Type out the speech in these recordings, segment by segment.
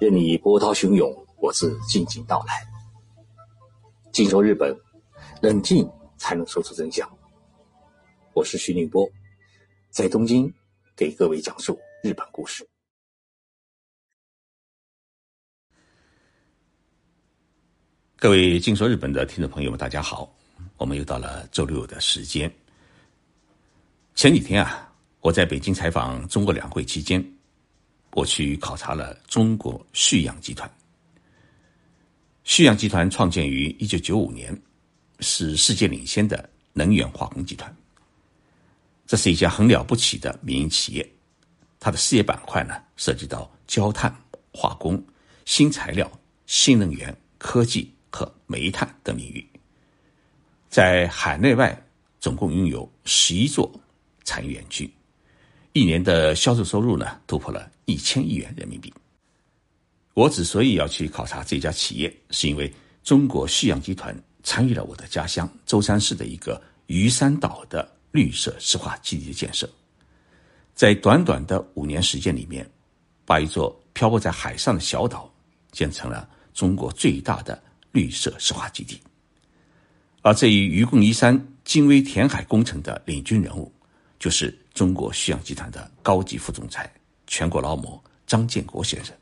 任你波涛汹涌，我自静静到来。静说日本，冷静才能说出真相。我是徐宁波，在东京给各位讲述日本故事。各位静说日本的听众朋友们，大家好，我们又到了周六的时间。前几天啊，我在北京采访中国两会期间，我去考察了中国旭阳集团。旭阳集团创建于一九九五年，是世界领先的能源化工集团。这是一家很了不起的民营企业，它的事业板块呢，涉及到焦炭、化工、新材料、新能源、科技和煤炭等领域，在海内外总共拥有十一座。产业园区一年的销售收入呢，突破了一千亿元人民币。我之所以要去考察这家企业，是因为中国旭阳集团参与了我的家乡舟山市的一个鱼山岛的绿色石化基地的建设。在短短的五年时间里面，把一座漂泊在海上的小岛建成了中国最大的绿色石化基地。而这一愚公移山、精微填海工程的领军人物。就是中国旭阳集团的高级副总裁、全国劳模张建国先生。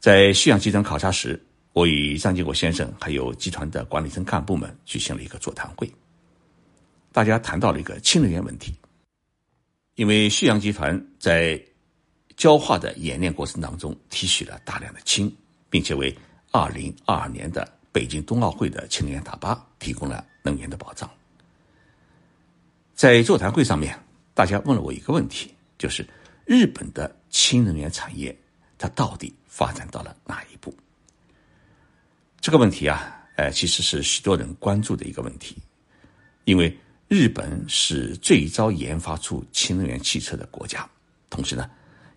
在旭阳集团考察时，我与张建国先生还有集团的管理层干部们举行了一个座谈会。大家谈到了一个氢能源问题，因为旭阳集团在焦化的冶炼过程当中提取了大量的氢，并且为二零二二年的北京冬奥会的氢能源大巴提供了能源的保障。在座谈会上面，大家问了我一个问题，就是日本的氢能源产业它到底发展到了哪一步？这个问题啊，呃，其实是许多人关注的一个问题，因为日本是最早研发出氢能源汽车的国家，同时呢，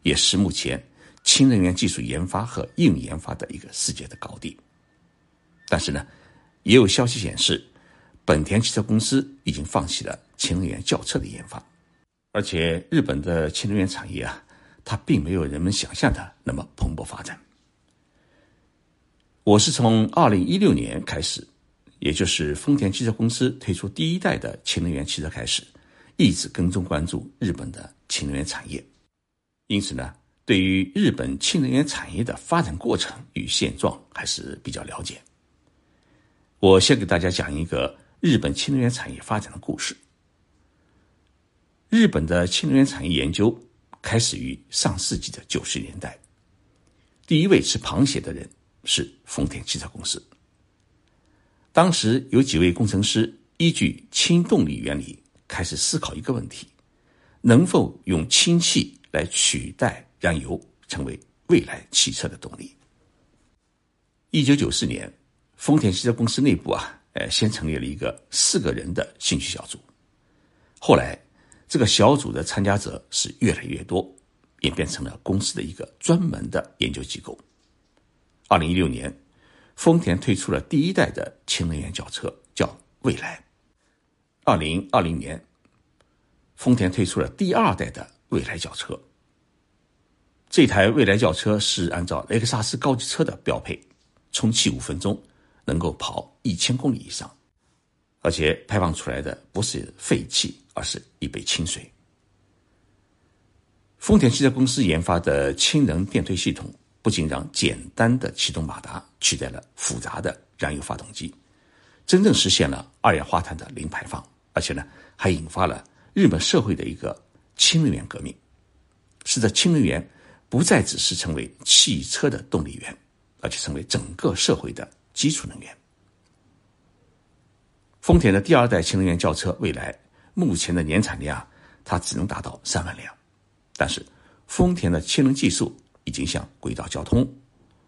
也是目前氢能源技术研发和应用研发的一个世界的高地。但是呢，也有消息显示，本田汽车公司已经放弃了。氢能源轿车的研发，而且日本的氢能源产业啊，它并没有人们想象的那么蓬勃发展。我是从二零一六年开始，也就是丰田汽车公司推出第一代的氢能源汽车开始，一直跟踪关注日本的氢能源产业。因此呢，对于日本氢能源产业的发展过程与现状还是比较了解。我先给大家讲一个日本氢能源产业发展的故事。日本的氢能源产业研究开始于上世纪的九十年代，第一位吃螃蟹的人是丰田汽车公司。当时有几位工程师依据氢动力原理开始思考一个问题：能否用氢气来取代燃油，成为未来汽车的动力？一九九四年，丰田汽车公司内部啊，呃，先成立了一个四个人的兴趣小组，后来。这个小组的参加者是越来越多，演变成了公司的一个专门的研究机构。二零一六年，丰田推出了第一代的氢能源轿车，叫未来。二零二零年，丰田推出了第二代的未来轿车。这台未来轿车是按照雷克萨斯高级车的标配，充气五分钟能够跑一千公里以上，而且排放出来的不是废气。而是一杯清水。丰田汽车公司研发的氢能电推系统，不仅让简单的启动马达取代了复杂的燃油发动机，真正实现了二氧化碳的零排放，而且呢，还引发了日本社会的一个氢能源革命，使得氢能源不再只是成为汽车的动力源，而且成为整个社会的基础能源。丰田的第二代氢能源轿车未来。目前的年产量，它只能达到三万辆，但是丰田的氢能技术已经向轨道交通、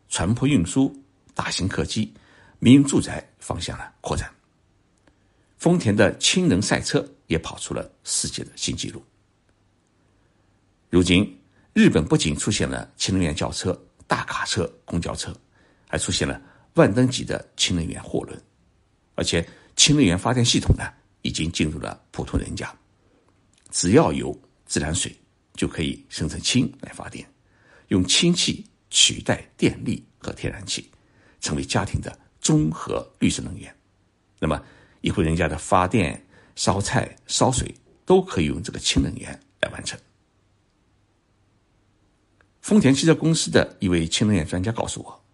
船舶运输、大型客机、民用住宅方向了扩展。丰田的氢能赛车也跑出了世界的新纪录。如今，日本不仅出现了氢能源轿车、大卡车、公交车，还出现了万吨级的氢能源货轮，而且氢能源发电系统呢？已经进入了普通人家，只要有自来水就可以生成氢来发电，用氢气取代电力和天然气，成为家庭的综合绿色能源。那么，一户人家的发电、烧菜、烧水都可以用这个氢能源来完成。丰田汽车公司的一位氢能源专家告诉我，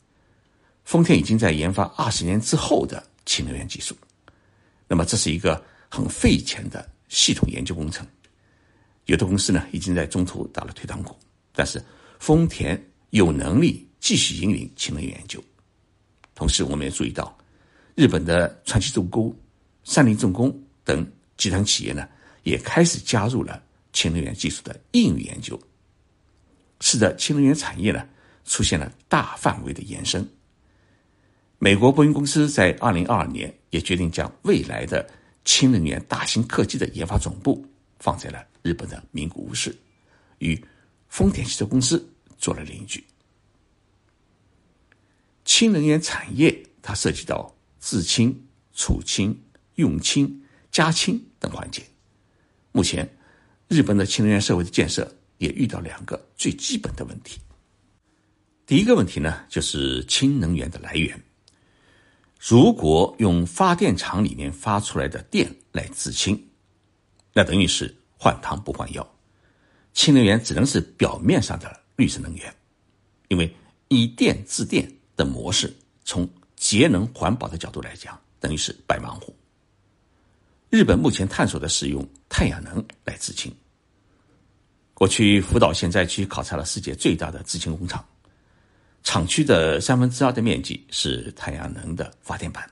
丰田已经在研发二十年之后的氢能源技术。那么，这是一个很费钱的系统研究工程。有的公司呢，已经在中途打了退堂鼓，但是丰田有能力继续引领氢能源研究。同时，我们也注意到，日本的川崎重工、三菱重工等集团企业呢，也开始加入了氢能源技术的应用研究。使得氢能源产业呢出现了大范围的延伸。美国波音公司在二零二二年也决定将未来的氢能源大型客机的研发总部放在了日本的名古屋市，与丰田汽车公司做了邻居。氢能源产业它涉及到制氢、储氢、用氢、加氢等环节。目前，日本的氢能源社会的建设。也遇到两个最基本的问题。第一个问题呢，就是氢能源的来源。如果用发电厂里面发出来的电来制氢，那等于是换汤不换药。氢能源只能是表面上的绿色能源，因为以电制电的模式，从节能环保的角度来讲，等于是白忙活。日本目前探索的是用太阳能来制氢。我去福岛县灾区考察了世界最大的制氢工厂，厂区的三分之二的面积是太阳能的发电板，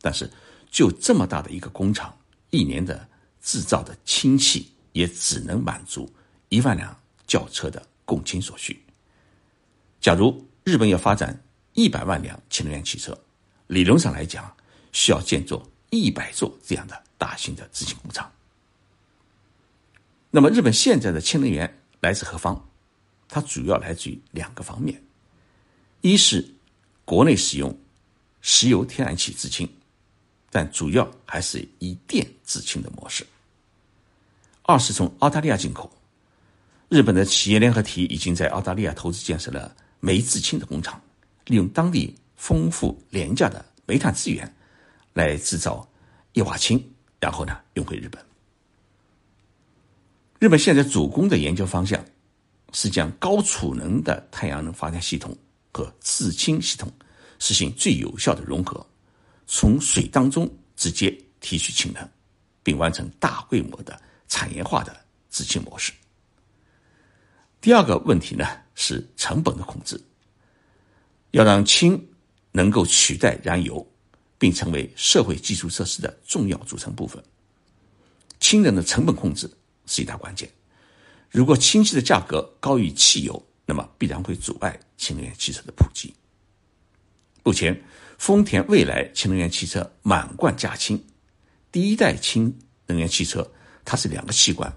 但是就这么大的一个工厂，一年的制造的氢气也只能满足一万辆轿车的供氢所需。假如日本要发展一百万辆氢能源汽车，理论上来讲，需要建造一百座这样的大型的制氢工厂。那么，日本现在的氢能源来自何方？它主要来自于两个方面：一是国内使用石油、天然气制氢，但主要还是以电制氢的模式；二是从澳大利亚进口。日本的企业联合体已经在澳大利亚投资建设了煤制氢的工厂，利用当地丰富廉价的煤炭资源来制造液化氢，然后呢运回日本。日本现在主攻的研究方向是将高储能的太阳能发电系统和制氢系统实行最有效的融合，从水当中直接提取氢能，并完成大规模的产业化的制氢模式。第二个问题呢是成本的控制，要让氢能够取代燃油，并成为社会基础设施的重要组成部分，氢能的成本控制。是一大关键。如果氢气的价格高于汽油，那么必然会阻碍氢能源汽车的普及。目前，丰田未来氢能源汽车满贯加氢，第一代氢能源汽车它是两个气罐，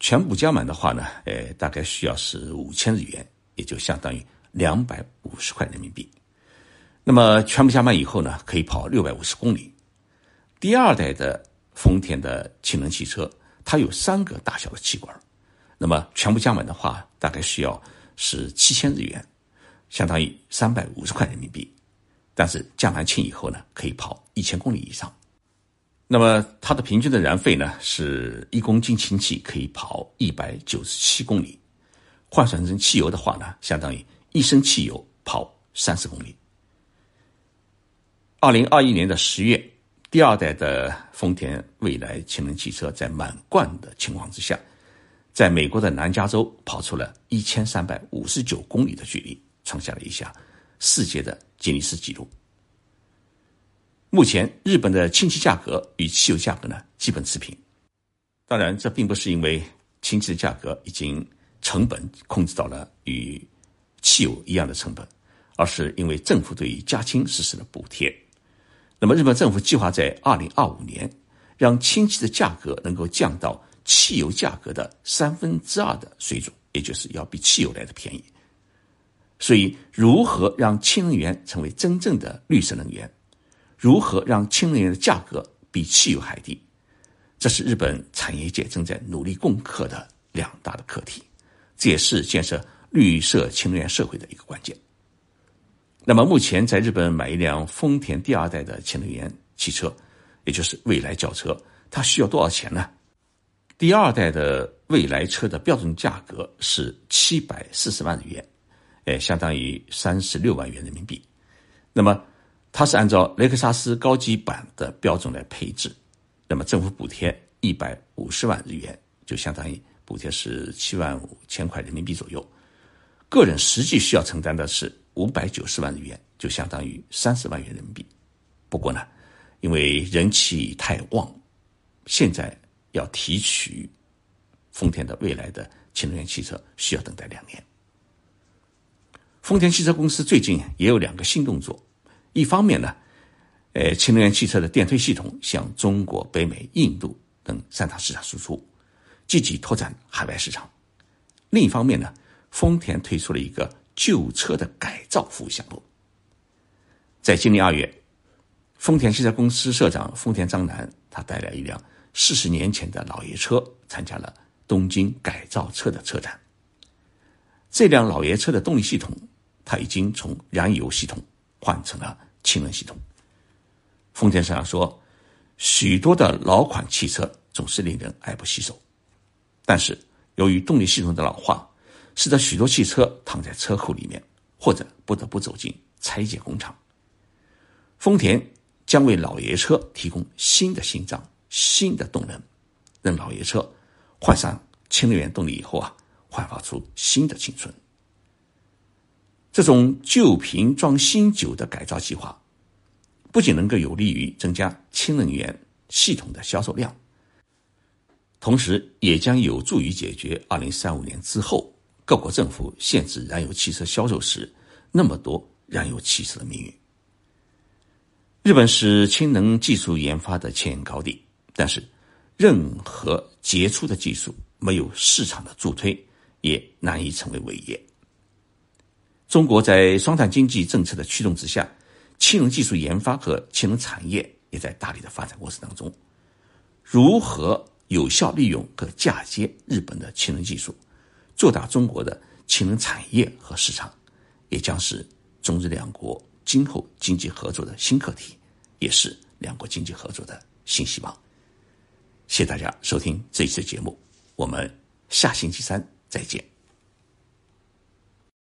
全部加满的话呢，呃，大概需要是五千日元，也就相当于两百五十块人民币。那么全部加满以后呢，可以跑六百五十公里。第二代的丰田的氢能汽车。它有三个大小的气管，那么全部加满的话，大概需要是七千日元，相当于三百五十块人民币。但是加完氢以后呢，可以跑一千公里以上。那么它的平均的燃费呢，是一公斤氢气可以跑一百九十七公里，换算成汽油的话呢，相当于一升汽油跑三十公里。二零二一年的十月。第二代的丰田未来氢能汽车在满贯的情况之下，在美国的南加州跑出了一千三百五十九公里的距离，创下了一项世界的吉尼斯纪录。目前，日本的氢气价格与汽油价格呢基本持平。当然，这并不是因为氢气的价格已经成本控制到了与汽油一样的成本，而是因为政府对于加氢实施了补贴。那么，日本政府计划在二零二五年让氢气的价格能够降到汽油价格的三分之二的水准，也就是要比汽油来的便宜。所以，如何让氢能源成为真正的绿色能源？如何让氢能源的价格比汽油还低？这是日本产业界正在努力攻克的两大的课题，这也是建设绿色氢能源社会的一个关键。那么，目前在日本买一辆丰田第二代的氢能源汽车，也就是未来轿车，它需要多少钱呢？第二代的未来车的标准价格是七百四十万日元，哎，相当于三十六万元人民币。那么，它是按照雷克萨斯高级版的标准来配置，那么政府补贴一百五十万日元，就相当于补贴是七万五千块人民币左右。个人实际需要承担的是五百九十万日元，就相当于三十万元人民币。不过呢，因为人气太旺，现在。要提取丰田的未来的氢能源汽车，需要等待两年。丰田汽车公司最近也有两个新动作，一方面呢，呃，氢能源汽车的电推系统向中国、北美、印度等三大市场输出，积极拓展海外市场；另一方面呢，丰田推出了一个旧车的改造服务项目。在今年二月，丰田汽车公司社长丰田章男，他带来一辆。四十年前的老爷车参加了东京改造车的车展。这辆老爷车的动力系统，它已经从燃油系统换成了氢能系统。丰田社长说：“许多的老款汽车总是令人爱不释手，但是由于动力系统的老化，使得许多汽车躺在车库里面，或者不得不走进拆解工厂。丰田将为老爷车提供新的心脏。”新的动能，让老爷车换上氢能源动力以后啊，焕发出新的青春。这种旧瓶装新酒的改造计划，不仅能够有利于增加氢能源系统的销售量，同时也将有助于解决二零三五年之后各国政府限制燃油汽车销售时那么多燃油汽车的命运。日本是氢能技术研发的前沿高地。但是，任何杰出的技术没有市场的助推，也难以成为伟业。中国在双碳经济政策的驱动之下，氢能技术研发和氢能产业也在大力的发展过程当中。如何有效利用和嫁接日本的氢能技术，做大中国的氢能产业和市场，也将是中日两国今后经济合作的新课题，也是两国经济合作的新希望。谢谢大家收听这一次节目，我们下星期三再见。